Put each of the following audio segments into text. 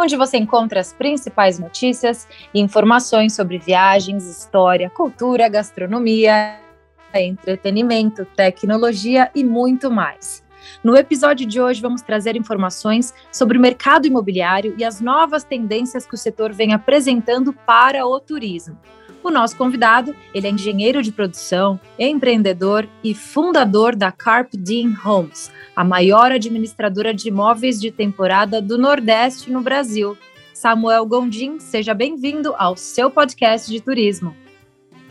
onde você encontra as principais notícias e informações sobre viagens, história, cultura, gastronomia, entretenimento, tecnologia e muito mais. No episódio de hoje, vamos trazer informações sobre o mercado imobiliário e as novas tendências que o setor vem apresentando para o turismo. O nosso convidado, ele é engenheiro de produção, empreendedor e fundador da Carp Dean Homes, a maior administradora de imóveis de temporada do Nordeste no Brasil. Samuel Gondim, seja bem-vindo ao seu podcast de turismo.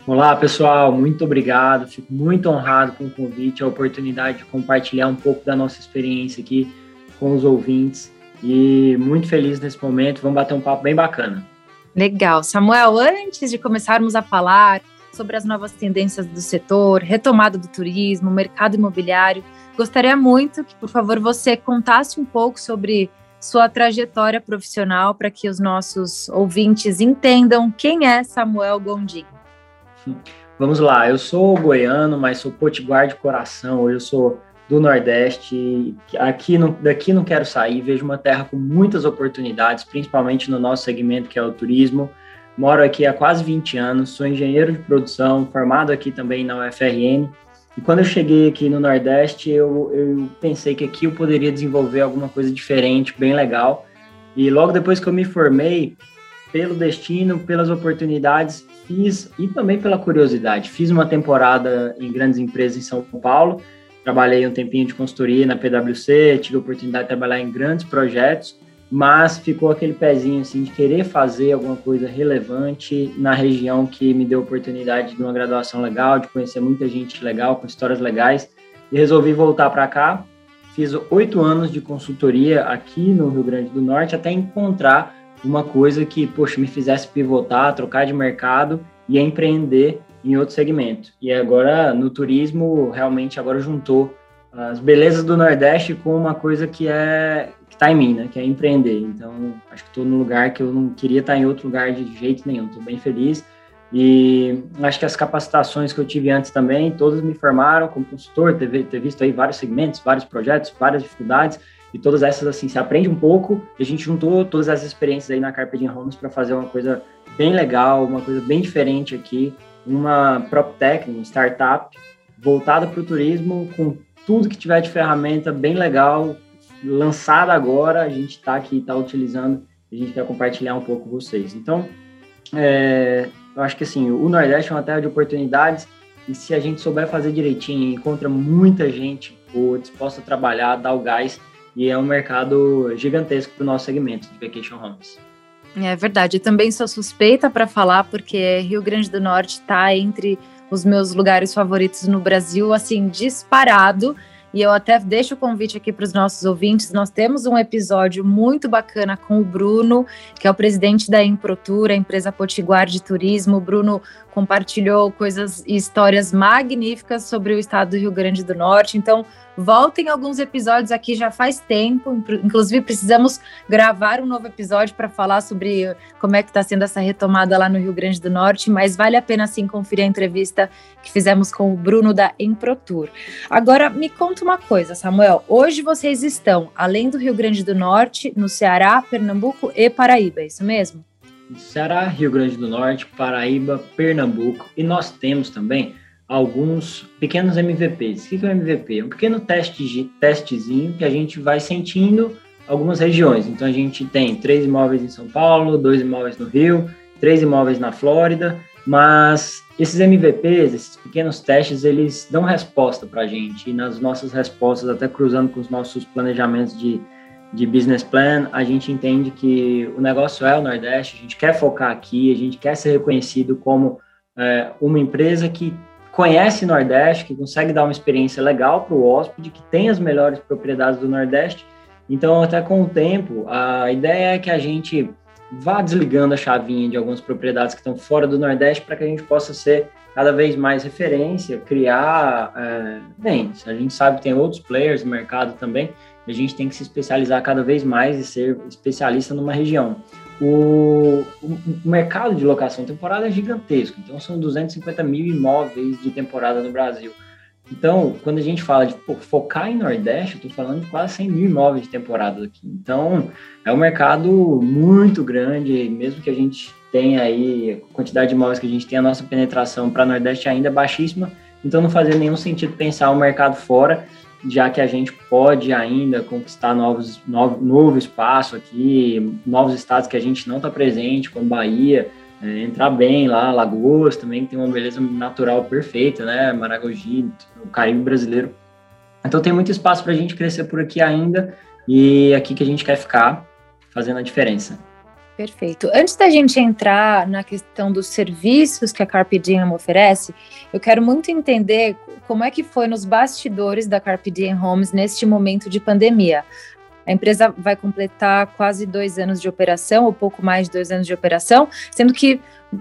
Olá, pessoal, muito obrigado. Fico muito honrado com o convite, a oportunidade de compartilhar um pouco da nossa experiência aqui com os ouvintes e muito feliz nesse momento. Vamos bater um papo bem bacana. Legal. Samuel, antes de começarmos a falar sobre as novas tendências do setor, retomada do turismo, mercado imobiliário, gostaria muito que, por favor, você contasse um pouco sobre sua trajetória profissional para que os nossos ouvintes entendam quem é Samuel Gondim. Vamos lá, eu sou goiano, mas sou potiguar de coração. Eu sou do Nordeste. Aqui não, daqui não quero sair, vejo uma terra com muitas oportunidades, principalmente no nosso segmento que é o turismo. Moro aqui há quase 20 anos, sou engenheiro de produção, formado aqui também na UFRN. E quando eu cheguei aqui no Nordeste, eu, eu pensei que aqui eu poderia desenvolver alguma coisa diferente, bem legal. E logo depois que eu me formei, pelo destino, pelas oportunidades, fiz, e também pela curiosidade, fiz uma temporada em grandes empresas em São Paulo trabalhei um tempinho de consultoria na PwC, tive a oportunidade de trabalhar em grandes projetos, mas ficou aquele pezinho assim de querer fazer alguma coisa relevante na região que me deu a oportunidade de uma graduação legal, de conhecer muita gente legal, com histórias legais, e resolvi voltar para cá. Fiz oito anos de consultoria aqui no Rio Grande do Norte até encontrar uma coisa que, poxa, me fizesse pivotar, trocar de mercado e empreender em outro segmento. E agora no turismo realmente agora juntou as belezas do Nordeste com uma coisa que é que está em mim, né? Que é empreender. Então acho que estou no lugar que eu não queria estar em outro lugar de jeito nenhum. Estou bem feliz e acho que as capacitações que eu tive antes também, todas me formaram como consultor, ter, ter visto aí vários segmentos, vários projetos, várias dificuldades e todas essas assim se aprende um pouco. E a gente juntou todas essas experiências aí na Carpe Homes para fazer uma coisa bem legal, uma coisa bem diferente aqui uma PropTech, uma startup voltada para o turismo, com tudo que tiver de ferramenta bem legal, lançada agora, a gente está aqui, está utilizando, a gente quer compartilhar um pouco com vocês. Então, é, eu acho que assim, o Nordeste é uma terra de oportunidades e se a gente souber fazer direitinho, encontra muita gente boa, disposta a trabalhar, dar o gás, e é um mercado gigantesco para o nosso segmento de vacation homes. É verdade, eu também sou suspeita para falar, porque Rio Grande do Norte está entre os meus lugares favoritos no Brasil, assim, disparado. E eu até deixo o convite aqui para os nossos ouvintes. Nós temos um episódio muito bacana com o Bruno, que é o presidente da Improtura, empresa potiguar de turismo. O Bruno compartilhou coisas e histórias magníficas sobre o estado do Rio Grande do Norte. Então, voltem alguns episódios aqui já faz tempo. Inclusive, precisamos gravar um novo episódio para falar sobre como é que está sendo essa retomada lá no Rio Grande do Norte. Mas vale a pena sim conferir a entrevista que fizemos com o Bruno da Emprotour. Agora, me conta uma coisa, Samuel. Hoje vocês estão, além do Rio Grande do Norte, no Ceará, Pernambuco e Paraíba, é isso mesmo? Ceará, Rio Grande do Norte, Paraíba, Pernambuco e nós temos também alguns pequenos MVPs. O que é um MVP? É um pequeno teste, testezinho que a gente vai sentindo algumas regiões. Então a gente tem três imóveis em São Paulo, dois imóveis no Rio, três imóveis na Flórida, mas esses MVPs, esses pequenos testes, eles dão resposta para a gente e nas nossas respostas, até cruzando com os nossos planejamentos de de business plan, a gente entende que o negócio é o Nordeste, a gente quer focar aqui, a gente quer ser reconhecido como é, uma empresa que conhece Nordeste, que consegue dar uma experiência legal para o hóspede, que tem as melhores propriedades do Nordeste. Então, até com o tempo, a ideia é que a gente vá desligando a chavinha de algumas propriedades que estão fora do Nordeste para que a gente possa ser cada vez mais referência, criar. É, bem, a gente sabe que tem outros players no mercado também, a gente tem que se especializar cada vez mais e ser especialista numa região. O, o, mercado de locação temporada é gigantesco, então são 250 mil imóveis de temporada no Brasil. Então, quando a gente fala de pô, focar em Nordeste, eu estou falando de quase 100 mil imóveis de temporada aqui. Então, é um mercado muito grande, mesmo que a gente tenha aí, a quantidade de imóveis que a gente tem, a nossa penetração para Nordeste ainda é baixíssima, então não fazia nenhum sentido pensar o mercado fora, já que a gente pode ainda conquistar novos, novo, novo espaço aqui, novos estados que a gente não está presente, como Bahia, é, entrar bem lá, Lagoas também tem uma beleza natural perfeita, né? Maragogi, o Caribe brasileiro. Então tem muito espaço para a gente crescer por aqui ainda e é aqui que a gente quer ficar fazendo a diferença. Perfeito. Antes da gente entrar na questão dos serviços que a Carpe Diem oferece, eu quero muito entender como é que foi nos bastidores da Carpe Diem Homes neste momento de pandemia. A empresa vai completar quase dois anos de operação, ou pouco mais de dois anos de operação, sendo que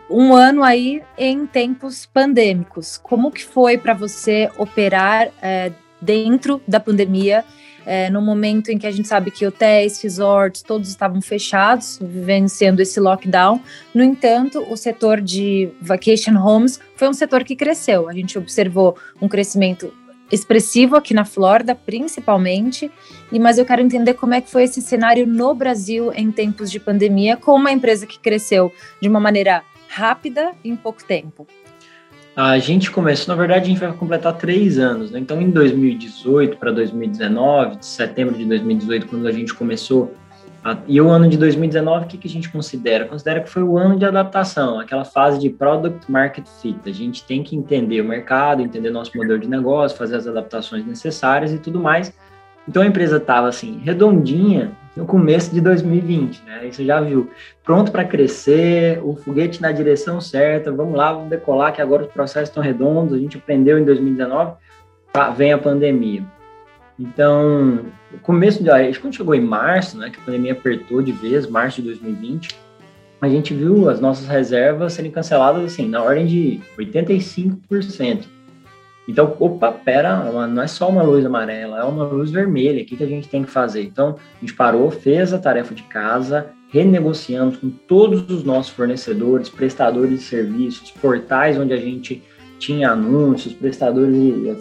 um ano aí em tempos pandêmicos. Como que foi para você operar é, dentro da pandemia, é, no momento em que a gente sabe que hotéis, resorts, todos estavam fechados, vivenciando esse lockdown. No entanto, o setor de vacation homes foi um setor que cresceu. A gente observou um crescimento expressivo aqui na Flórida, principalmente, e mas eu quero entender como é que foi esse cenário no Brasil em tempos de pandemia, com uma empresa que cresceu de uma maneira rápida em pouco tempo. A gente começou, na verdade, a gente vai completar três anos, né? Então, em 2018 para 2019, de setembro de 2018, quando a gente começou e o ano de 2019, o que, que a gente considera? Considera que foi o ano de adaptação, aquela fase de product market fit. A gente tem que entender o mercado, entender nosso modelo de negócio, fazer as adaptações necessárias e tudo mais. Então a empresa estava assim, redondinha no começo de 2020, né? Isso já viu. Pronto para crescer, o foguete na direção certa, vamos lá, vamos decolar, que agora os processos estão redondos, a gente aprendeu em 2019, tá, vem a pandemia. Então, começo de quando chegou em março, né, que a pandemia apertou de vez, março de 2020, a gente viu as nossas reservas serem canceladas assim, na ordem de 85%. Então, opa, pera, não é só uma luz amarela, é uma luz vermelha, o que, que a gente tem que fazer? Então, a gente parou, fez a tarefa de casa, renegociamos com todos os nossos fornecedores, prestadores de serviços, portais onde a gente tinha anúncios, prestadores de,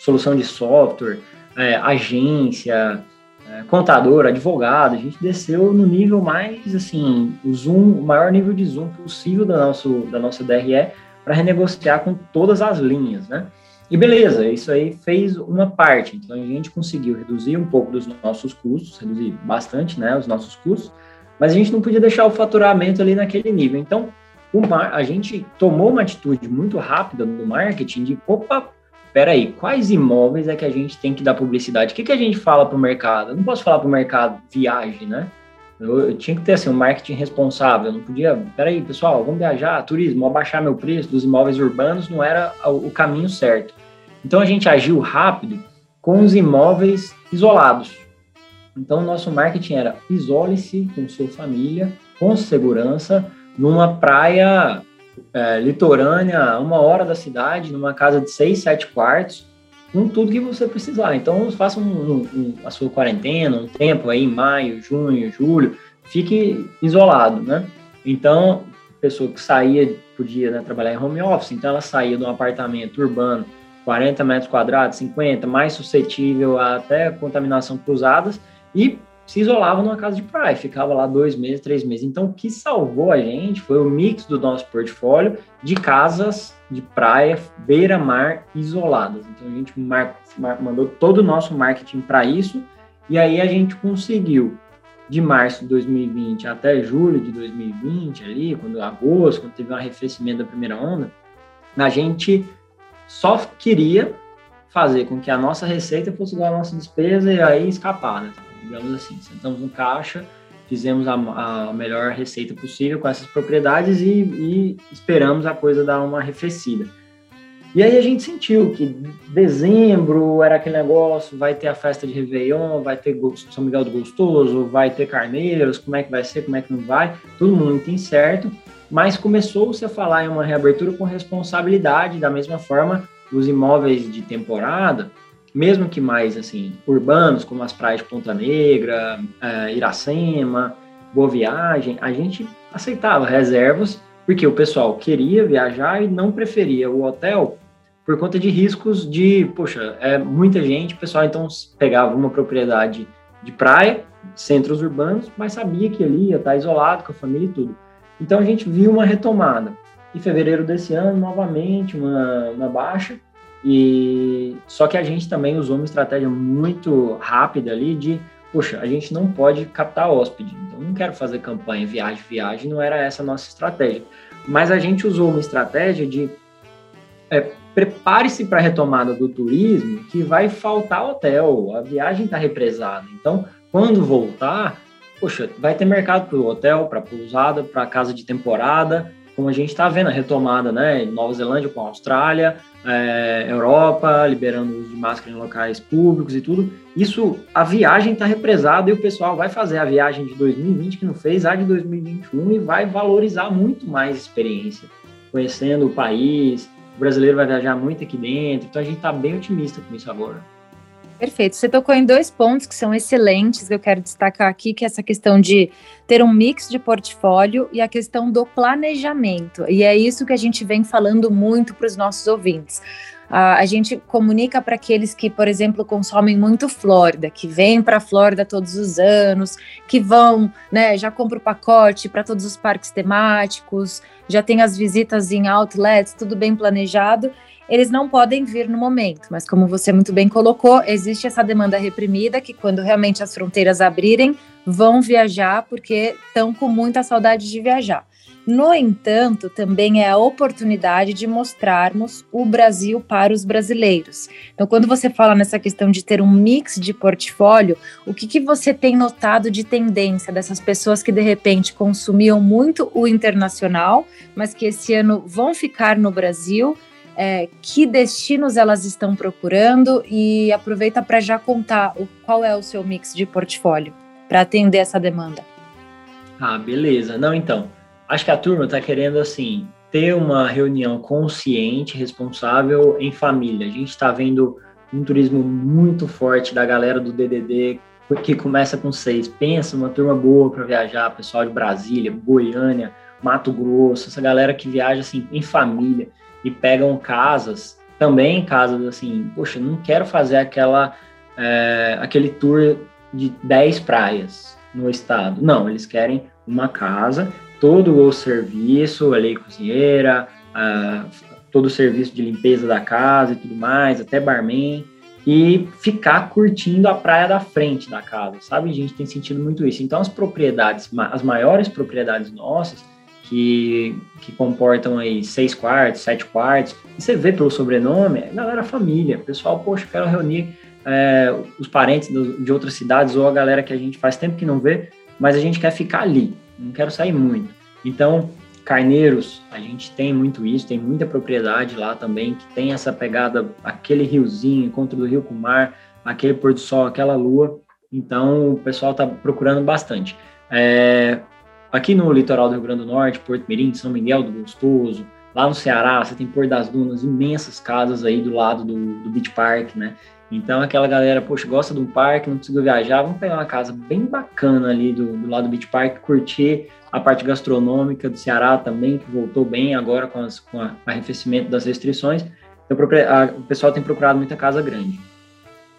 solução de software, é, agência, é, contador, advogado, a gente desceu no nível mais, assim, o zoom, o maior nível de zoom possível da, nosso, da nossa DRE para renegociar com todas as linhas, né? E beleza, isso aí fez uma parte, então a gente conseguiu reduzir um pouco dos nossos custos, reduzir bastante, né, os nossos custos, mas a gente não podia deixar o faturamento ali naquele nível. Então, a gente tomou uma atitude muito rápida no marketing de, opa, peraí, quais imóveis é que a gente tem que dar publicidade? O que, que a gente fala para o mercado? Eu não posso falar para o mercado viagem, né? Eu, eu, tinha que ter assim, um marketing responsável. Eu não podia, peraí, pessoal, vamos viajar, turismo, abaixar meu preço dos imóveis urbanos não era o, caminho certo. Então a gente agiu rápido com os imóveis isolados. Então o nosso marketing era isole-se com sua família, com segurança, numa praia é, litorânea, uma hora da cidade, numa casa de seis, sete quartos, com tudo que você precisar. Então, faça um, um, a sua quarentena, um tempo aí, maio, junho, julho, fique isolado, né? Então, pessoa que saía, podia né, trabalhar em home office, então ela saía de um apartamento urbano, 40 metros quadrados, 50, mais suscetível a até contaminação cruzadas, e se isolava numa casa de praia, ficava lá dois meses, três meses. Então, o que salvou a gente foi o mix do nosso portfólio de casas de praia, beira-mar isoladas. Então, a gente mar, mandou todo o nosso marketing para isso, e aí a gente conseguiu, de março de 2020 até julho de 2020, ali, quando agosto, quando teve um arrefecimento da primeira onda, a gente só queria fazer com que a nossa receita fosse igual à nossa despesa e aí escapar, né? Digamos assim. Sentamos no caixa, fizemos a, a melhor receita possível com essas propriedades e, e, esperamos a coisa dar uma arrefecida. E aí a gente sentiu que dezembro era aquele negócio, vai ter a festa de Réveillon, vai ter São Miguel do Gostoso, vai ter carneiros, como é que vai ser, como é que não vai, tudo muito incerto, mas começou-se a falar em uma reabertura com responsabilidade, da mesma forma, os imóveis de temporada, mesmo que mais assim urbanos, como as praias de Ponta Negra, uh, Iracema, Boa Viagem, a gente aceitava reservas porque o pessoal queria viajar e não preferia o hotel por conta de riscos de, poxa, é muita gente, o pessoal então pegava uma propriedade de praia, centros urbanos, mas sabia que ali ia estar isolado com a família e tudo. Então a gente viu uma retomada. Em fevereiro desse ano, novamente, uma, uma baixa, e só que a gente também usou uma estratégia muito rápida ali de, poxa, a gente não pode captar hóspede, então não quero fazer campanha viagem, viagem, não era essa a nossa estratégia. Mas a gente usou uma estratégia de é, prepare-se para a retomada do turismo, que vai faltar hotel, a viagem está represada. Então, quando voltar, poxa, vai ter mercado para o hotel, para pousada, para casa de temporada, como a gente está vendo a retomada, né? Nova Zelândia com a Austrália, é, Europa, liberando uso de máscara em locais públicos e tudo. Isso, a viagem está represada e o pessoal vai fazer a viagem de 2020 que não fez, a de 2021 e vai valorizar muito mais a experiência, conhecendo o país. O brasileiro vai viajar muito aqui dentro, então a gente está bem otimista com isso agora. Perfeito. Você tocou em dois pontos que são excelentes, que eu quero destacar aqui, que é essa questão de ter um mix de portfólio e a questão do planejamento. E é isso que a gente vem falando muito para os nossos ouvintes. A gente comunica para aqueles que, por exemplo, consomem muito Flórida, que vêm para a Flórida todos os anos, que vão, né, já compra o pacote para todos os parques temáticos, já tem as visitas em outlets, tudo bem planejado eles não podem vir no momento, mas como você muito bem colocou, existe essa demanda reprimida que quando realmente as fronteiras abrirem, vão viajar porque estão com muita saudade de viajar. No entanto, também é a oportunidade de mostrarmos o Brasil para os brasileiros. Então, quando você fala nessa questão de ter um mix de portfólio, o que, que você tem notado de tendência dessas pessoas que de repente consumiam muito o internacional, mas que esse ano vão ficar no Brasil? É, que destinos elas estão procurando e aproveita para já contar o, qual é o seu mix de portfólio para atender essa demanda. Ah, beleza. Não, então, acho que a turma está querendo assim ter uma reunião consciente, responsável em família. A gente está vendo um turismo muito forte da galera do DDD que começa com seis. Pensa uma turma boa para viajar, pessoal de Brasília, Goiânia, Mato Grosso, essa galera que viaja assim em família e pegam casas, também casas assim, poxa, não quero fazer aquela, é, aquele tour de 10 praias no estado. Não, eles querem uma casa, todo o serviço, ali, cozinheira, todo o serviço de limpeza da casa e tudo mais, até barman, e ficar curtindo a praia da frente da casa, sabe? A gente tem sentido muito isso. Então, as propriedades, as maiores propriedades nossas, que, que comportam aí seis quartos, sete quartos. E você vê pelo sobrenome, é galera família. Pessoal, poxa, quero reunir é, os parentes do, de outras cidades ou a galera que a gente faz tempo que não vê, mas a gente quer ficar ali, não quero sair muito. Então, Carneiros, a gente tem muito isso, tem muita propriedade lá também que tem essa pegada, aquele riozinho, encontro do rio com o mar, aquele pôr do sol, aquela lua. Então, o pessoal está procurando bastante. É, Aqui no litoral do Rio Grande do Norte, Porto Mirim, São Miguel do Gostoso, lá no Ceará, você tem Porto das Dunas, imensas casas aí do lado do, do Beach Park, né? Então aquela galera, poxa, gosta de um parque, não conseguiu viajar, vamos pegar uma casa bem bacana ali do, do lado do Beach Park, curtir a parte gastronômica do Ceará também, que voltou bem agora com, as, com o arrefecimento das restrições. Então a, o pessoal tem procurado muita casa grande.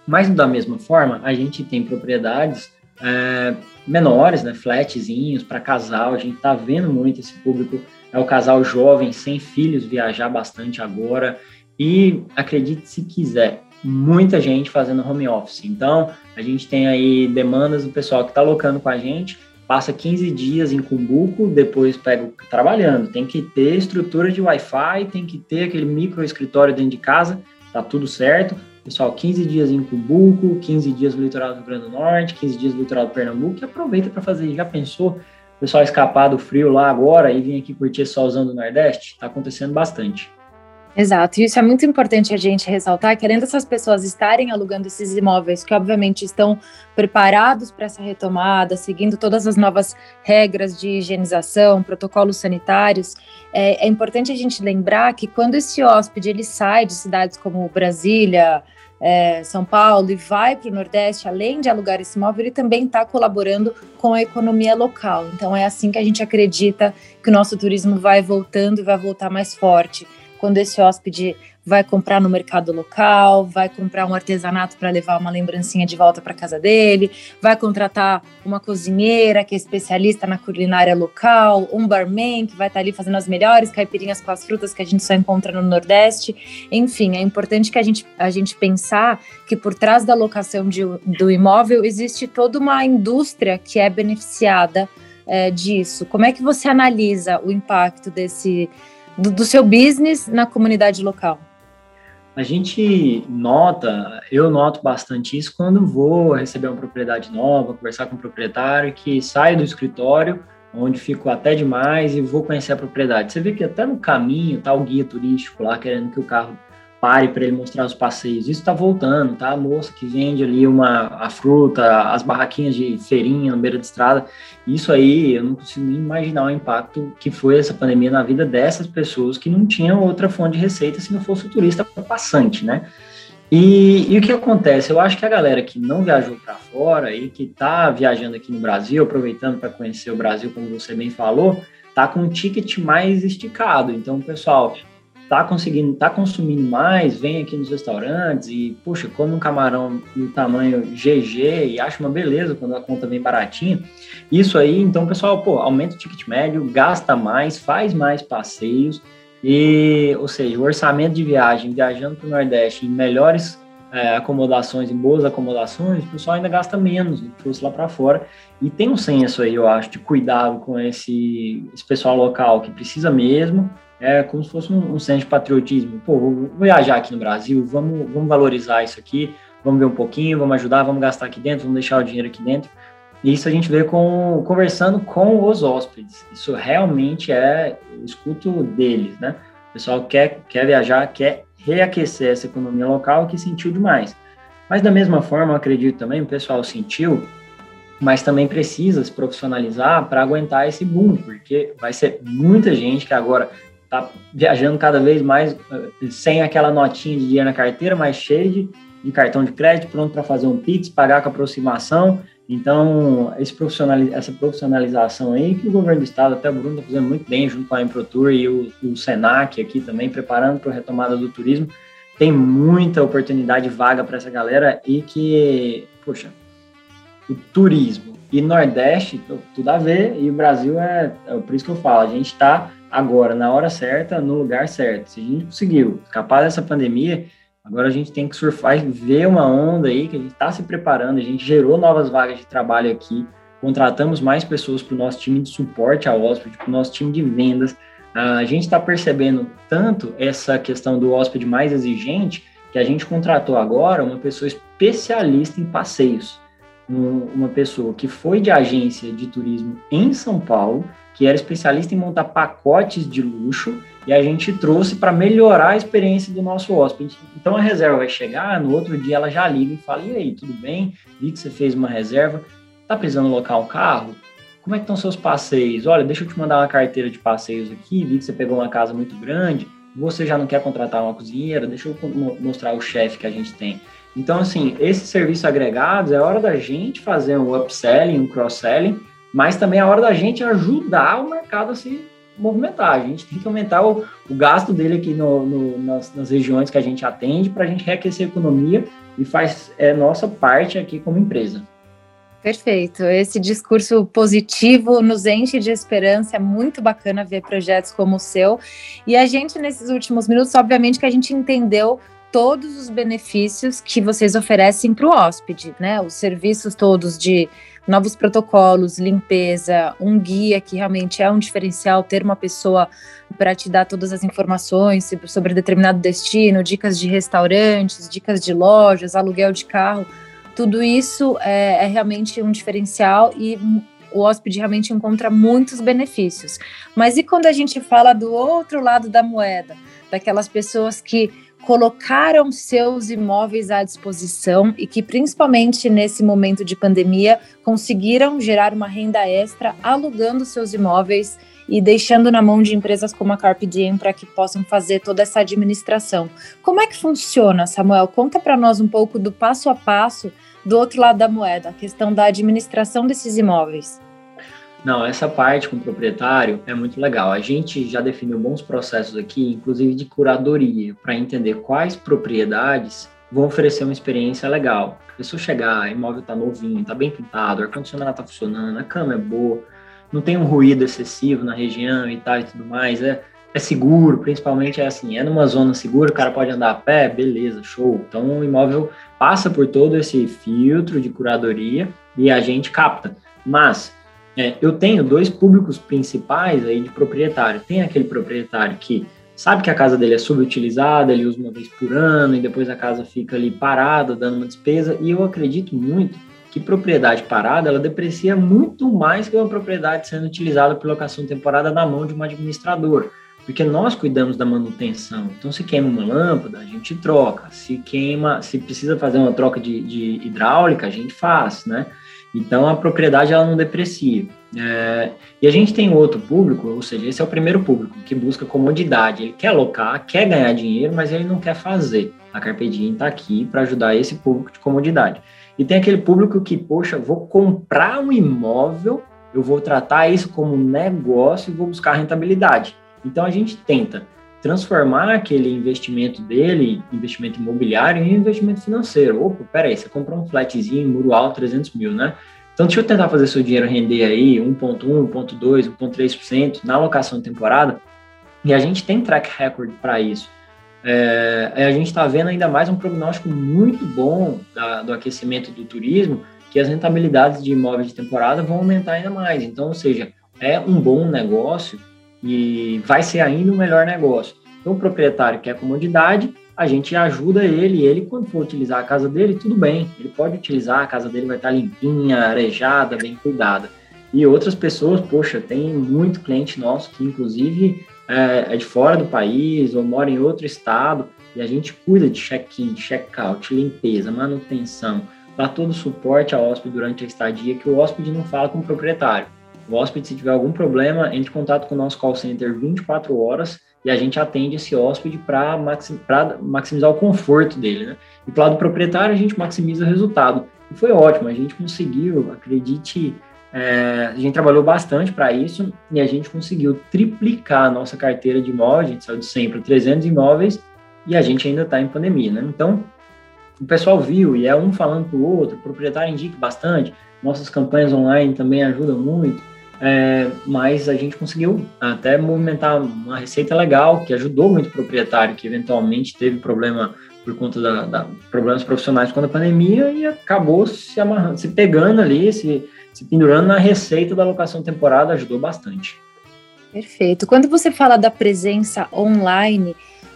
Mas da mesma forma, a gente tem propriedades é, menores, né, flatzinhos para casal. A gente está vendo muito esse público, é o casal jovem, sem filhos, viajar bastante agora. E acredite se quiser, muita gente fazendo home office. Então, a gente tem aí demandas do pessoal que está locando com a gente, passa 15 dias em Cumbuco, depois pega trabalhando. Tem que ter estrutura de Wi-Fi, tem que ter aquele micro escritório dentro de casa, tá tudo certo. Pessoal, 15 dias em Cumbuco, 15 dias no litoral do Rio Grande do Norte, 15 dias no litoral do Pernambuco, e aproveita para fazer. Já pensou o pessoal escapar do frio lá agora e vir aqui curtir solzão do Nordeste? Está acontecendo bastante. Exato, e isso é muito importante a gente ressaltar, que além dessas pessoas estarem alugando esses imóveis, que obviamente estão preparados para essa retomada, seguindo todas as novas regras de higienização, protocolos sanitários, é, é importante a gente lembrar que quando esse hóspede ele sai de cidades como Brasília, é, São Paulo e vai para o Nordeste, além de alugar esse imóvel, ele também está colaborando com a economia local. Então é assim que a gente acredita que o nosso turismo vai voltando e vai voltar mais forte quando esse hóspede vai comprar no mercado local, vai comprar um artesanato para levar uma lembrancinha de volta para casa dele, vai contratar uma cozinheira que é especialista na culinária local, um barman que vai estar tá ali fazendo as melhores caipirinhas com as frutas que a gente só encontra no Nordeste. Enfim, é importante que a gente, a gente pensar que por trás da locação de, do imóvel existe toda uma indústria que é beneficiada é, disso. Como é que você analisa o impacto desse do, do seu business na comunidade local? A gente nota, eu noto bastante isso quando vou receber uma propriedade nova, conversar com o proprietário que sai do escritório, onde fico até demais e vou conhecer a propriedade. Você vê que até no caminho tá o guia turístico lá querendo que o carro pare para ele mostrar os passeios. Isso está voltando, tá? A moça que vende ali uma a fruta, as barraquinhas de feirinha na beira de estrada. Isso aí, eu não consigo nem imaginar o impacto que foi essa pandemia na vida dessas pessoas que não tinham outra fonte de receita se não fosse o turista passante, né? E, e, o que acontece? Eu acho que a galera que não viajou para fora e que está viajando aqui no Brasil, aproveitando para conhecer o Brasil, como você bem falou, tá com um ticket mais esticado. Então, pessoal, tá conseguindo, tá consumindo mais, vem aqui nos restaurantes e, puxa, come um camarão no tamanho GG e acha uma beleza quando a conta vem baratinha. Isso aí, então, pessoal, pô, aumenta o ticket médio, gasta mais, faz mais passeios e, ou seja, o orçamento de viagem, viajando para o Nordeste em melhores é, acomodações, em boas acomodações, o pessoal ainda gasta menos do que fosse lá para fora. E tem um senso aí, eu acho, de cuidado com esse, esse pessoal local que precisa mesmo, é como se fosse um, um senso de patriotismo. Pô, vou viajar aqui no Brasil, vamos, vamos valorizar isso aqui, vamos ver um pouquinho, vamos ajudar, vamos gastar aqui dentro, vamos deixar o dinheiro aqui dentro. E isso a gente vê com, conversando com os hóspedes. Isso realmente é, escuto deles, né? O pessoal quer, quer viajar, quer reaquecer essa economia local que sentiu demais. Mas da mesma forma, acredito também, o pessoal sentiu, mas também precisa se profissionalizar para aguentar esse boom, porque vai ser muita gente que agora tá viajando cada vez mais eh, sem aquela notinha de dinheiro na carteira, mas cheio de, de cartão de crédito, pronto para fazer um Pix, pagar com aproximação. Então, essa profissionalização aí que o governo do estado, até o Bruno, está fazendo muito bem junto com a Improtour e o, o Senac aqui também, preparando para a retomada do turismo. Tem muita oportunidade vaga para essa galera e que, poxa, o turismo e Nordeste, tudo a ver, e o Brasil é, é por isso que eu falo, a gente está agora, na hora certa, no lugar certo. Se a gente conseguiu escapar dessa pandemia, agora a gente tem que surfar e ver uma onda aí que a gente está se preparando, a gente gerou novas vagas de trabalho aqui, contratamos mais pessoas para o nosso time de suporte ao hóspede, para o nosso time de vendas. A gente está percebendo tanto essa questão do hóspede mais exigente que a gente contratou agora uma pessoa especialista em passeios. Uma pessoa que foi de agência de turismo em São Paulo, que era especialista em montar pacotes de luxo e a gente trouxe para melhorar a experiência do nosso hóspede. Então a reserva vai chegar, no outro dia ela já liga e fala: "E aí, tudo bem? Vi que você fez uma reserva, tá precisando alocar um carro? Como é que estão seus passeios? Olha, deixa eu te mandar uma carteira de passeios aqui, vi que você pegou uma casa muito grande, você já não quer contratar uma cozinheira, deixa eu mostrar o chefe que a gente tem". Então assim, esses serviços agregados é hora da gente fazer um upselling, um cross-selling mas também é a hora da gente ajudar o mercado a se movimentar. A gente tem que aumentar o, o gasto dele aqui no, no, nas, nas, regiões que a gente atende para a gente reaquecer a economia e faz é nossa parte aqui como empresa. Perfeito. Esse discurso positivo nos enche de esperança. É muito bacana ver projetos como o seu. E a gente, nesses últimos minutos, obviamente que a gente entendeu todos os benefícios que vocês oferecem para o hóspede, né? Os serviços todos de novos protocolos, limpeza, um guia que realmente é um diferencial, ter uma pessoa para te dar todas as informações sobre determinado destino, dicas de restaurantes, dicas de lojas, aluguel de carro, tudo isso é, é realmente um diferencial e o hóspede realmente encontra muitos benefícios. Mas e quando a gente fala do outro lado da moeda, daquelas pessoas que colocaram seus imóveis à disposição e que, principalmente nesse momento de pandemia, conseguiram gerar uma renda extra alugando seus imóveis e deixando na mão de empresas como a Carpe Diem para que possam fazer toda essa administração. Como é que funciona, Samuel? Conta para nós um pouco do passo a passo do outro lado da moeda, a questão da administração desses imóveis. Não, essa parte com o proprietário é muito legal. A gente já definiu bons processos aqui, inclusive de curadoria, para entender quais propriedades vão oferecer uma experiência legal. A pessoa chegar, imóvel está novinho, está bem pintado, o ar-condicionado está funcionando, a cama é boa, não tem um ruído excessivo na região e tal e tudo mais, é, é seguro, principalmente é assim, é numa zona segura, o cara pode andar a pé, beleza, show. Então o imóvel passa por todo esse filtro de curadoria e a gente capta. Mas é, eu tenho dois públicos principais aí de proprietário. Tem aquele proprietário que sabe que a casa dele é subutilizada, ele usa uma vez por ano e depois a casa fica ali parada, dando uma despesa. E eu acredito muito que propriedade parada ela deprecia muito mais que uma propriedade sendo utilizada por locação temporada na mão de um administrador. Porque nós cuidamos da manutenção. Então, se queima uma lâmpada, a gente troca. Se queima, se precisa fazer uma troca de, de hidráulica, a gente faz, né? Então a propriedade ela não deprecia. É, e a gente tem outro público, ou seja, esse é o primeiro público que busca comodidade. Ele quer alocar, quer ganhar dinheiro, mas ele não quer fazer. A Carpe está aqui para ajudar esse público de comodidade. E tem aquele público que, poxa, vou comprar um imóvel, eu vou tratar isso como negócio e vou buscar rentabilidade. Então a gente tenta transformar aquele investimento dele, investimento imobiliário, em investimento financeiro. Opa, peraí, você comprou um flatzinho, muro alto, 300 mil, né? Então, deixa eu tentar fazer seu dinheiro render aí 1,1, 1,2, 1,3% na alocação temporada. E a gente tem track record para isso. É, a gente está vendo ainda mais um prognóstico muito bom da, do aquecimento do turismo, que as rentabilidades de imóveis de temporada vão aumentar ainda mais. Então, ou seja, é um bom negócio e vai ser ainda o melhor negócio. Então, o proprietário quer comodidade, a gente ajuda ele, ele quando for utilizar a casa dele, tudo bem, ele pode utilizar, a casa dele vai estar limpinha, arejada, bem cuidada. E outras pessoas, poxa, tem muito cliente nosso que inclusive é, é de fora do país ou mora em outro estado e a gente cuida de check-in, check-out, limpeza, manutenção, dá todo o suporte ao hóspede durante a estadia que o hóspede não fala com o proprietário. O hóspede, se tiver algum problema, entre em contato com o nosso call center 24 horas e a gente atende esse hóspede para maxim, maximizar o conforto dele. Né? E para lado proprietário, a gente maximiza o resultado. E foi ótimo, a gente conseguiu, acredite, é, a gente trabalhou bastante para isso e a gente conseguiu triplicar a nossa carteira de imóveis, a gente saiu de 100 para 300 imóveis e a gente ainda está em pandemia. Né? Então, o pessoal viu e é um falando para o outro, o proprietário indica bastante, nossas campanhas online também ajudam muito. É, mas a gente conseguiu até movimentar uma receita legal que ajudou muito o proprietário que eventualmente teve problema por conta da, da problemas profissionais com a pandemia e acabou se amarrando, se pegando ali, se, se pendurando na receita da locação temporada, ajudou bastante. Perfeito. Quando você fala da presença online,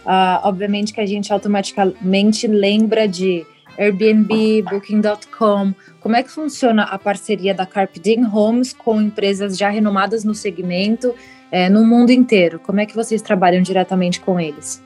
uh, obviamente que a gente automaticamente lembra de Airbnb, Booking.com. Como é que funciona a parceria da Carpe Diem Homes com empresas já renomadas no segmento é, no mundo inteiro? Como é que vocês trabalham diretamente com eles?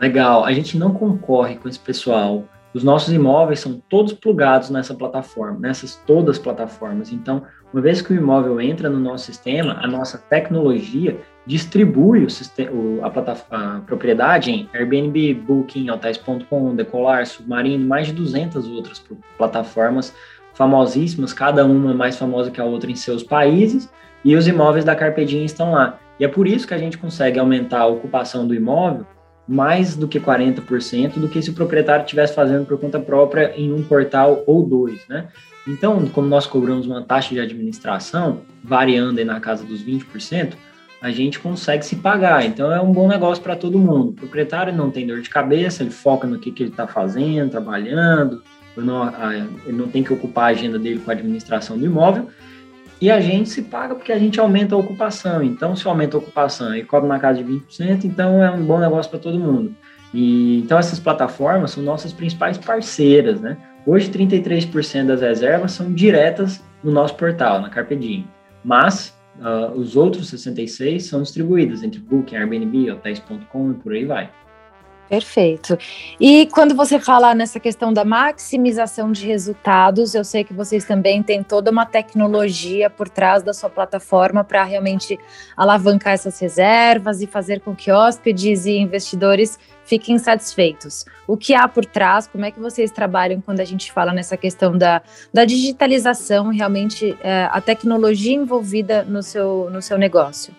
Legal, a gente não concorre com esse pessoal. Os nossos imóveis são todos plugados nessa plataforma, nessas todas as plataformas. Então, uma vez que o imóvel entra no nosso sistema, a nossa tecnologia distribui o sistema, a, a, propriedade em Airbnb, Booking, Hotéis.com, Decolar, Submarino, mais de 200 outras plataformas famosíssimas, cada uma mais famosa que a outra em seus países, e os imóveis da Carpedinha estão lá. E é por isso que a gente consegue aumentar a ocupação do imóvel mais do que 40% do que se o proprietário estivesse fazendo por conta própria em um portal ou dois, né? Então, como nós cobramos uma taxa de administração variando aí na casa dos 20%, a gente consegue se pagar. Então é um bom negócio para todo mundo. O proprietário não tem dor de cabeça, ele foca no que, que ele está fazendo, trabalhando, não, ele não tem que ocupar a agenda dele com a administração do imóvel. E a gente se paga porque a gente aumenta a ocupação. Então, se aumenta a ocupação e cobra na casa de 20%, então é um bom negócio para todo mundo. E, então, essas plataformas são nossas principais parceiras. Né? Hoje, 33% das reservas são diretas no nosso portal, na Carpe Diem Mas uh, os outros 66 são distribuídos entre Booking, Airbnb, hotéis.com e por aí vai. Perfeito. E quando você fala nessa questão da maximização de resultados, eu sei que vocês também têm toda uma tecnologia por trás da sua plataforma para realmente alavancar essas reservas e fazer com que hóspedes e investidores fiquem satisfeitos. O que há por trás? Como é que vocês trabalham quando a gente fala nessa questão da, da digitalização, realmente é, a tecnologia envolvida no seu, no seu negócio?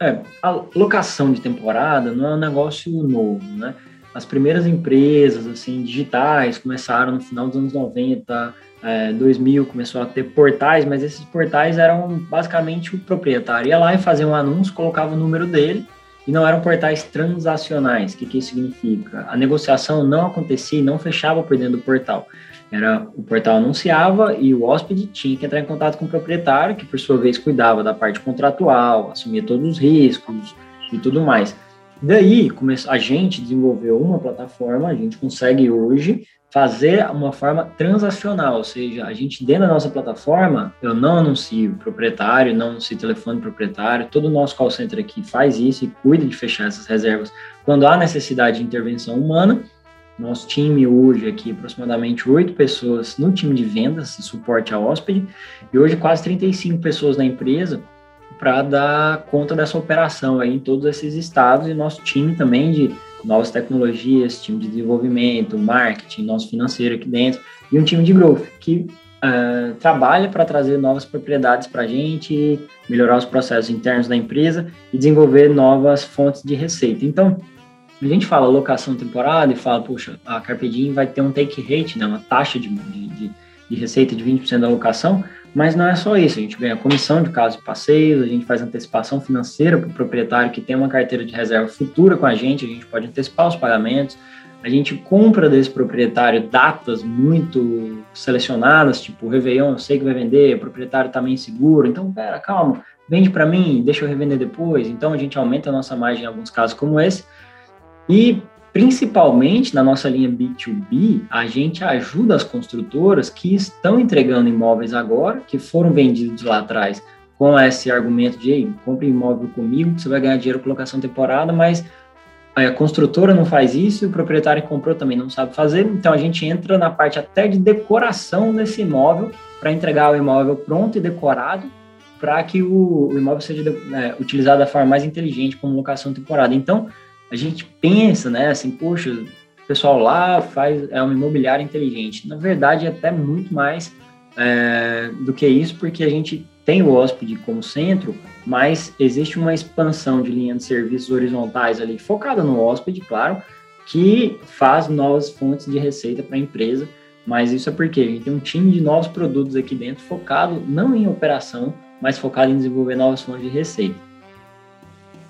É, a locação de temporada não é um negócio novo, né? As primeiras empresas assim digitais começaram no final dos anos 90, é, 2000 começou a ter portais, mas esses portais eram basicamente o proprietário ia lá e fazia um anúncio, colocava o número dele e não eram portais transacionais. O que, que isso significa? A negociação não acontecia não fechava por dentro do portal. Era o portal anunciava e o hóspede tinha que entrar em contato com o proprietário, que por sua vez cuidava da parte contratual, assumia todos os riscos e tudo mais. Daí, a gente desenvolveu uma plataforma, a gente consegue hoje fazer uma forma transacional, ou seja, a gente dentro da nossa plataforma, eu não anuncio proprietário, não anuncio telefone proprietário, todo o nosso call center aqui faz isso e cuida de fechar essas reservas quando há necessidade de intervenção humana. Nosso time hoje aqui, aproximadamente oito pessoas no time de vendas suporte a hóspede, e hoje quase 35 pessoas na empresa, para dar conta dessa operação aí em todos esses estados e nosso time também de novas tecnologias, time de desenvolvimento, marketing, nosso financeiro aqui dentro e um time de growth que uh, trabalha para trazer novas propriedades para a gente, melhorar os processos internos da empresa e desenvolver novas fontes de receita. Então, a gente fala locação temporada e fala, puxa, a Carpe Diem vai ter um take rate, né, uma taxa de, de, de receita de 20% da locação, mas não é só isso, a gente ganha comissão de casos e passeios, a gente faz antecipação financeira para o proprietário que tem uma carteira de reserva futura com a gente, a gente pode antecipar os pagamentos, a gente compra desse proprietário datas muito selecionadas, tipo Réveillon, eu sei que vai vender, o proprietário está meio inseguro, então, pera, calma, vende para mim, deixa eu revender depois. Então, a gente aumenta a nossa margem em alguns casos como esse. E Principalmente na nossa linha B2B, a gente ajuda as construtoras que estão entregando imóveis agora, que foram vendidos lá atrás, com esse argumento de Ei, compre imóvel comigo, você vai ganhar dinheiro com locação temporada, mas a construtora não faz isso e o proprietário que comprou também não sabe fazer, então a gente entra na parte até de decoração desse imóvel para entregar o imóvel pronto e decorado para que o, o, imóvel seja é, utilizado da forma mais inteligente como locação temporada. Então, a gente pensa, né, assim, poxa, o pessoal lá faz é uma imobiliária inteligente. Na verdade, é até muito mais é, do que isso, porque a gente tem o hóspede como centro, mas existe uma expansão de linha de serviços horizontais ali, focada no hóspede, claro, que faz novas fontes de receita para a empresa, mas isso é porque a gente tem um time de novos produtos aqui dentro focado não em operação, mas focado em desenvolver novas fontes de receita.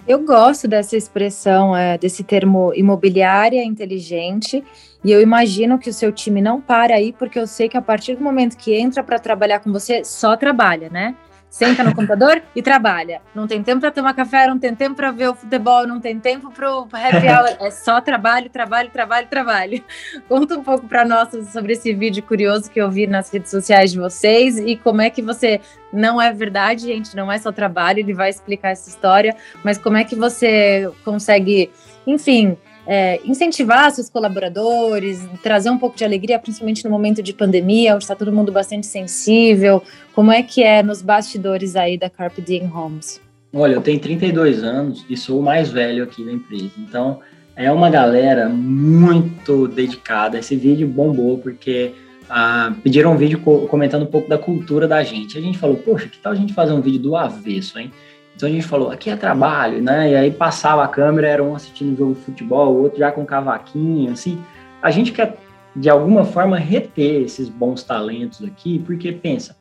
Eu gosto dessa expressão, é, desse termo imobiliária inteligente, e eu imagino que o seu time não para aí, porque eu sei que a partir do momento que entra para trabalhar com você, só trabalha, né? Senta no computador e trabalha. Não tem tempo para tomar café, não tem tempo para ver o futebol, não tem tempo para o happy hour. É só trabalho, trabalho, trabalho, trabalho. Conta um pouco para nós sobre esse vídeo curioso que eu vi nas redes sociais de vocês e como é que você. Não é verdade, gente, não é só trabalho, ele vai explicar essa história, mas como é que você consegue, enfim, é, incentivar seus colaboradores, trazer um pouco de alegria, principalmente no momento de pandemia, onde está todo mundo bastante sensível. Como é que é nos bastidores aí da Carpe Diem Homes? Olha, eu tenho 32 anos e sou o mais velho aqui da empresa. Então, é uma galera muito dedicada. Esse vídeo bombou porque ah, pediram um vídeo comentando um pouco da cultura da gente. A gente falou, poxa, que tal a gente fazer um vídeo do avesso, hein? Então a gente falou, aqui é trabalho, né? E aí passava a câmera, era um assistindo um jogo de futebol, o outro já com cavaquinho, assim. A gente quer, de alguma forma, reter esses bons talentos aqui, porque pensa,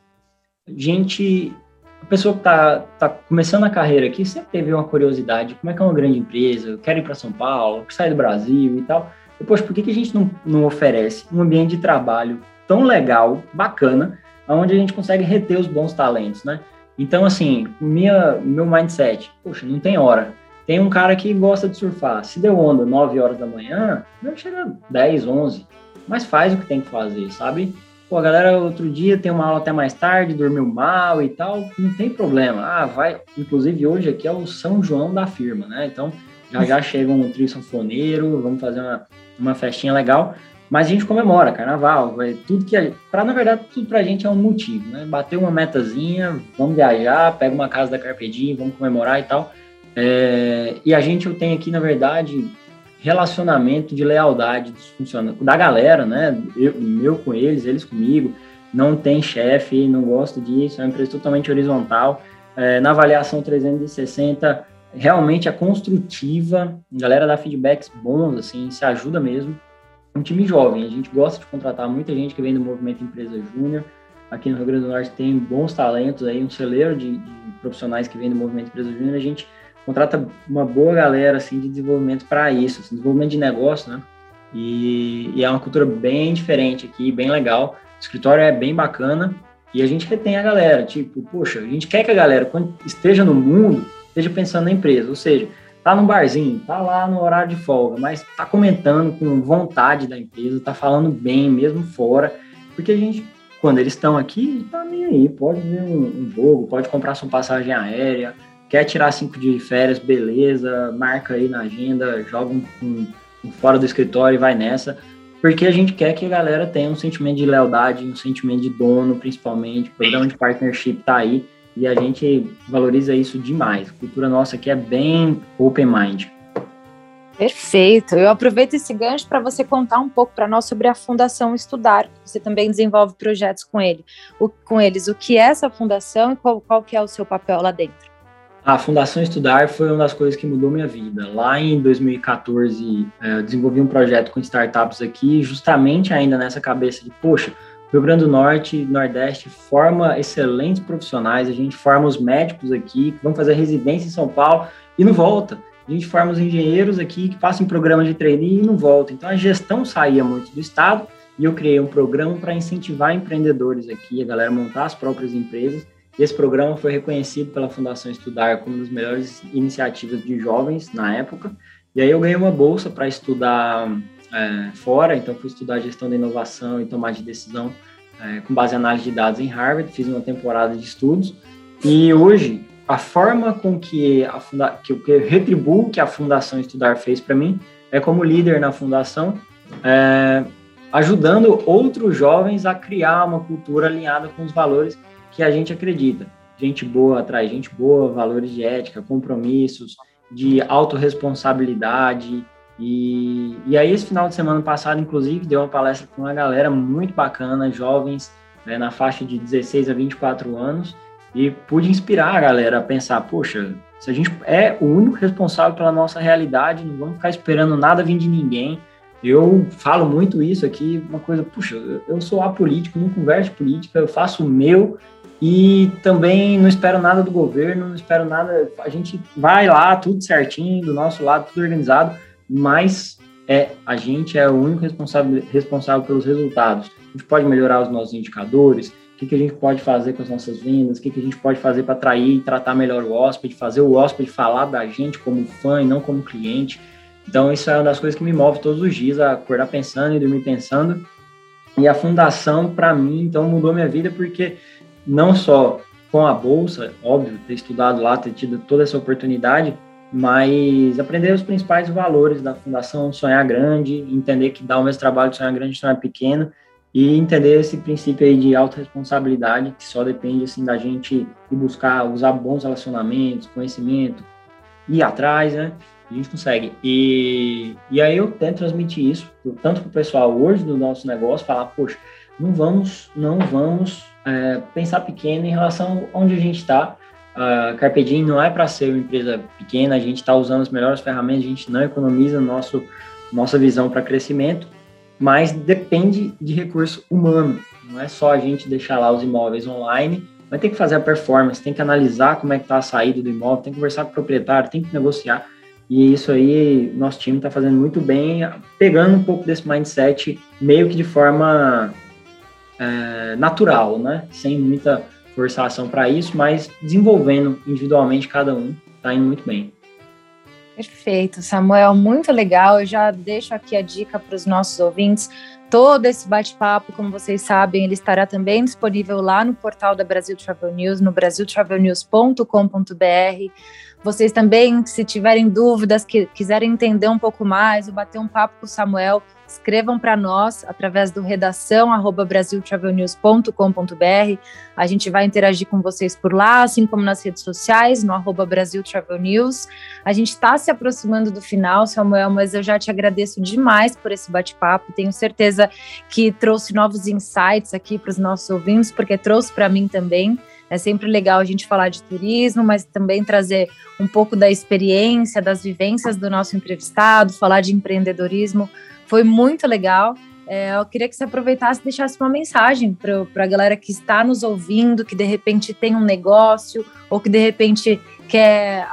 gente, a pessoa que está tá começando a carreira aqui sempre teve uma curiosidade, como é que é uma grande empresa, eu quero ir para São Paulo, quero sair do Brasil e tal. Depois, por que, que a gente não, não oferece um ambiente de trabalho tão legal, bacana, onde a gente consegue reter os bons talentos, né? Então, assim, minha, meu mindset, poxa, não tem hora. Tem um cara que gosta de surfar. Se deu onda 9 horas da manhã, não chega 10, 11. Mas faz o que tem que fazer, sabe? Pô, a galera outro dia tem uma aula até mais tarde, dormiu mal e tal, não tem problema. Ah, vai. Inclusive hoje aqui é o São João da firma, né? Então já já chega um trio sanfoneiro, vamos fazer uma, uma festinha legal. Mas a gente comemora, carnaval, vai, tudo que. Para na verdade, tudo pra gente é um motivo, né? Bater uma metazinha, vamos viajar, pega uma casa da Carpedinha, vamos comemorar e tal. É, e a gente, tenho aqui, na verdade, relacionamento de lealdade dos funcionários, da galera, né? Eu, meu com eles, eles comigo. Não tem chefe, não gosto disso, é uma empresa totalmente horizontal. É, na avaliação 360, realmente é construtiva, a galera dá feedbacks bons, assim, se ajuda mesmo um time jovem. A gente gosta de contratar muita gente que vem do movimento Empresa Júnior. Aqui no Rio Grande do Norte tem bons talentos aí, um celeiro de, de profissionais que vem do movimento Empresa Júnior. A gente contrata uma boa galera assim de desenvolvimento para isso, assim, desenvolvimento de negócio, né? E, e, é uma cultura bem diferente aqui, bem legal. O escritório é bem bacana e a gente retém a galera. Tipo, poxa, a gente quer que a galera, quando esteja no mundo, esteja pensando na empresa. Ou seja, tá no barzinho, tá lá no horário de folga, mas tá comentando com vontade da empresa, tá falando bem mesmo fora, porque a gente, quando eles estão aqui, tá nem aí, pode ver um, um, jogo, pode comprar sua passagem aérea, quer tirar cinco dias de férias, beleza, marca aí na agenda, joga um, um, um fora do escritório e vai nessa, porque a gente quer que a galera tenha um sentimento de lealdade, um sentimento de dono, principalmente, o programa de partnership tá aí, e a gente valoriza isso demais. A cultura nossa aqui é bem open mind. Perfeito. Eu aproveito esse gancho para você contar um pouco para nós sobre a Fundação Estudar. Você também desenvolve projetos com ele, o, com eles. O que é essa fundação e qual, qual que é o seu papel lá dentro? A Fundação Estudar foi uma das coisas que mudou minha vida. Lá em 2014, é, eu desenvolvi um projeto com startups aqui, justamente ainda nessa cabeça de, poxa, Rio Grande do Norte e Nordeste forma excelentes profissionais, a gente forma os médicos aqui, que vão fazer residência em São Paulo e não volta. A gente forma os engenheiros aqui que passam em programas de trainee e não volta. Então a gestão saía muito do Estado e eu criei um programa para incentivar empreendedores aqui, a galera montar as próprias empresas. Esse programa foi reconhecido pela Fundação Estudar como uma das melhores iniciativas de jovens na época. E aí eu ganhei uma bolsa para estudar é, fora, então fui estudar gestão da inovação e tomar de decisão é, com base em análise de dados em Harvard, fiz uma temporada de estudos e hoje a forma com que a funda que, que eu retribuo que a Fundação Estudar fez para mim é como líder na fundação, é, ajudando outros jovens a criar uma cultura alinhada com os valores que a gente acredita. Gente boa atrai gente boa, valores de ética, compromissos, de autorresponsabilidade, e, e aí, esse final de semana passado, inclusive, deu uma palestra com uma galera muito bacana, jovens, né, na faixa de 16 a 24 anos, e pude inspirar a galera a pensar: poxa, se a gente é o único responsável pela nossa realidade, não vamos ficar esperando nada vir de ninguém. Eu falo muito isso aqui, uma coisa, puxa, eu sou apolítico, não converso política, eu faço o meu e também não espero nada do governo, não espero nada. A gente vai lá, tudo certinho, do nosso lado, tudo organizado mas é a gente é o único responsável, responsável pelos resultados. A gente pode melhorar os nossos indicadores, o que, que a gente pode fazer com as nossas vendas, o que, que a gente pode fazer para atrair e tratar melhor o hóspede, fazer o hóspede falar da gente como fã e não como cliente. Então, isso é uma das coisas que me move todos os dias, acordar pensando e dormir pensando. E a fundação, para mim, então, mudou minha vida, porque não só com a bolsa, óbvio, ter estudado lá, ter tido toda essa oportunidade, mas aprender os principais valores da fundação, sonhar grande, entender que dá o mesmo trabalho de sonhar grande, sonhar pequeno, e entender esse princípio aí de autorresponsabilidade, que só depende assim da gente ir buscar, usar bons relacionamentos, conhecimento, ir atrás, né? A gente consegue. E, e aí eu tento transmitir isso, tanto para o pessoal hoje do nosso negócio, falar, poxa, não vamos, não vamos é, pensar pequeno em relação a onde a gente está, a Carpe Diem não é para ser uma empresa pequena, a gente está usando as melhores ferramentas, a gente não economiza nosso, nossa visão para crescimento, mas depende de recurso humano. Não é só a gente deixar lá os imóveis online, vai ter que fazer a performance, tem que analisar como é que está a saída do imóvel, tem que conversar com o proprietário, tem que negociar. E isso aí, nosso time está fazendo muito bem, pegando um pouco desse mindset meio que de forma é, natural, né? Sem muita forçação para isso, mas desenvolvendo individualmente cada um, está indo muito bem. Perfeito, Samuel, muito legal. Eu já deixo aqui a dica para os nossos ouvintes. Todo esse bate-papo, como vocês sabem, ele estará também disponível lá no portal da Brasil Travel News, no brasiltravelnews.com.br. Vocês também, se tiverem dúvidas, que quiserem entender um pouco mais, ou bater um papo com o Samuel, escrevam para nós através do redação brasiltravelnews.com.br. A gente vai interagir com vocês por lá, assim como nas redes sociais, no arroba Brasil Travel News. A gente está se aproximando do final, Samuel, mas eu já te agradeço demais por esse bate-papo. Tenho certeza que trouxe novos insights aqui para os nossos ouvintes, porque trouxe para mim também. É sempre legal a gente falar de turismo, mas também trazer um pouco da experiência, das vivências do nosso entrevistado, falar de empreendedorismo. Foi muito legal. É, eu queria que você aproveitasse e deixasse uma mensagem para a galera que está nos ouvindo, que de repente tem um negócio ou que de repente quer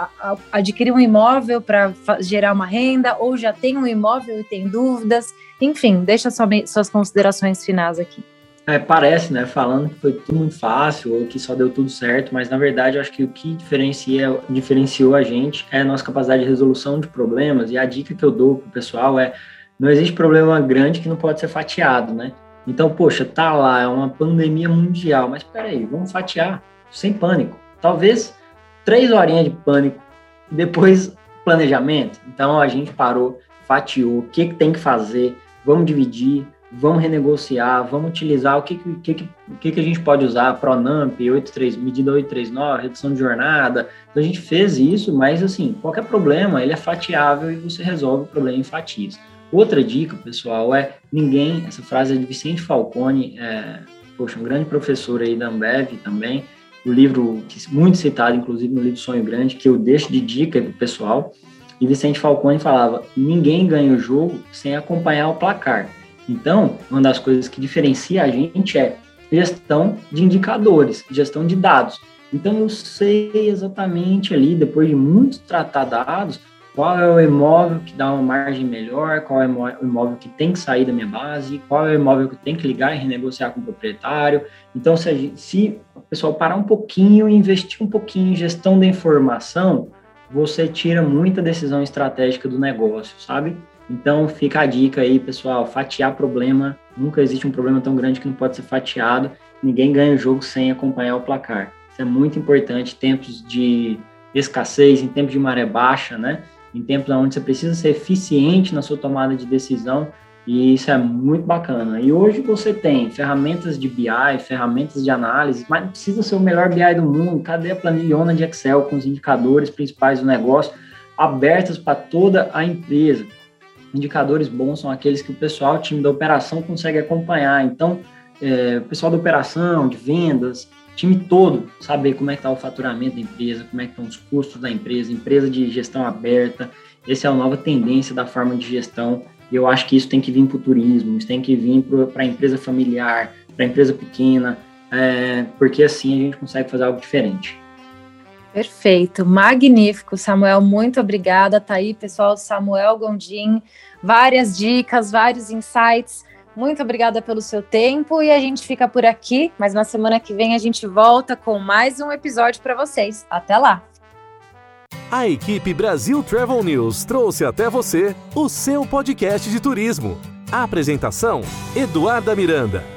adquirir um imóvel para gerar uma renda ou já tem um imóvel e tem dúvidas. Enfim, deixa sua, suas considerações finais aqui. É, parece, né, falando que foi tudo muito fácil ou que só deu tudo certo, mas na verdade eu acho que o que diferencia, diferenciou a gente é a nossa capacidade de resolução de problemas e a dica que eu dou pro pessoal é não existe problema grande que não pode ser fatiado, né? Então, poxa, tá lá, é uma pandemia mundial, mas peraí, vamos fatiar sem pânico. Talvez três horinhas de pânico depois planejamento. Então a gente parou, fatiou, o que, que tem que fazer, vamos dividir, vamos renegociar, vamos utilizar o que, que, que, que, a gente pode usar, Pronamp, 83, medida 839, redução de jornada. Então a gente fez isso, mas assim, qualquer problema ele é fatiável e você resolve o problema em fatias. Outra dica, pessoal, é ninguém, essa frase é de Vicente Falcone, é, poxa, um grande professor aí da Ambev também, o livro muito citado, inclusive no livro Sonho Grande, que eu deixo de dica para o pessoal, e Vicente Falcone falava, ninguém ganha o jogo sem acompanhar o placar. Então, uma das coisas que diferencia a gente é gestão de indicadores, gestão de dados. Então, eu sei exatamente ali, depois de muito tratar dados, qual é o imóvel que dá uma margem melhor, qual é o imóvel que tem que sair da minha base, qual é o imóvel que tem que ligar e renegociar com o proprietário. Então, se, gente, se o pessoal parar um pouquinho e investir um pouquinho em gestão da informação, você tira muita decisão estratégica do negócio, sabe? Então fica a dica aí, pessoal, fatiar problema. Nunca existe um problema tão grande que não pode ser fatiado. Ninguém ganha o jogo sem acompanhar o placar. Isso é muito importante em tempos de escassez, em tempos de maré baixa, né? Em tempos onde você precisa ser eficiente na sua tomada de decisão, e isso é muito bacana. E hoje você tem ferramentas de BI, ferramentas de análise, mas não precisa ser o melhor BI do mundo. Cadê a planilhona de Excel com os indicadores principais do negócio abertas para toda a empresa? Indicadores bons são aqueles que o pessoal, o time da operação consegue acompanhar. Então, é, o pessoal da operação, de vendas, time todo, saber como é que está o faturamento da empresa, como é que estão os custos da empresa, empresa de gestão aberta. Essa é a nova tendência da forma de gestão e eu acho que isso tem que vir para o turismo, isso tem que vir para a empresa familiar, para a empresa pequena, é, porque assim a gente consegue fazer algo diferente. Perfeito, magnífico, Samuel. Muito obrigada. Tá aí, pessoal. Samuel Gondim, várias dicas, vários insights. Muito obrigada pelo seu tempo e a gente fica por aqui. Mas na semana que vem a gente volta com mais um episódio para vocês. Até lá! A equipe Brasil Travel News trouxe até você o seu podcast de turismo. A apresentação: Eduarda Miranda.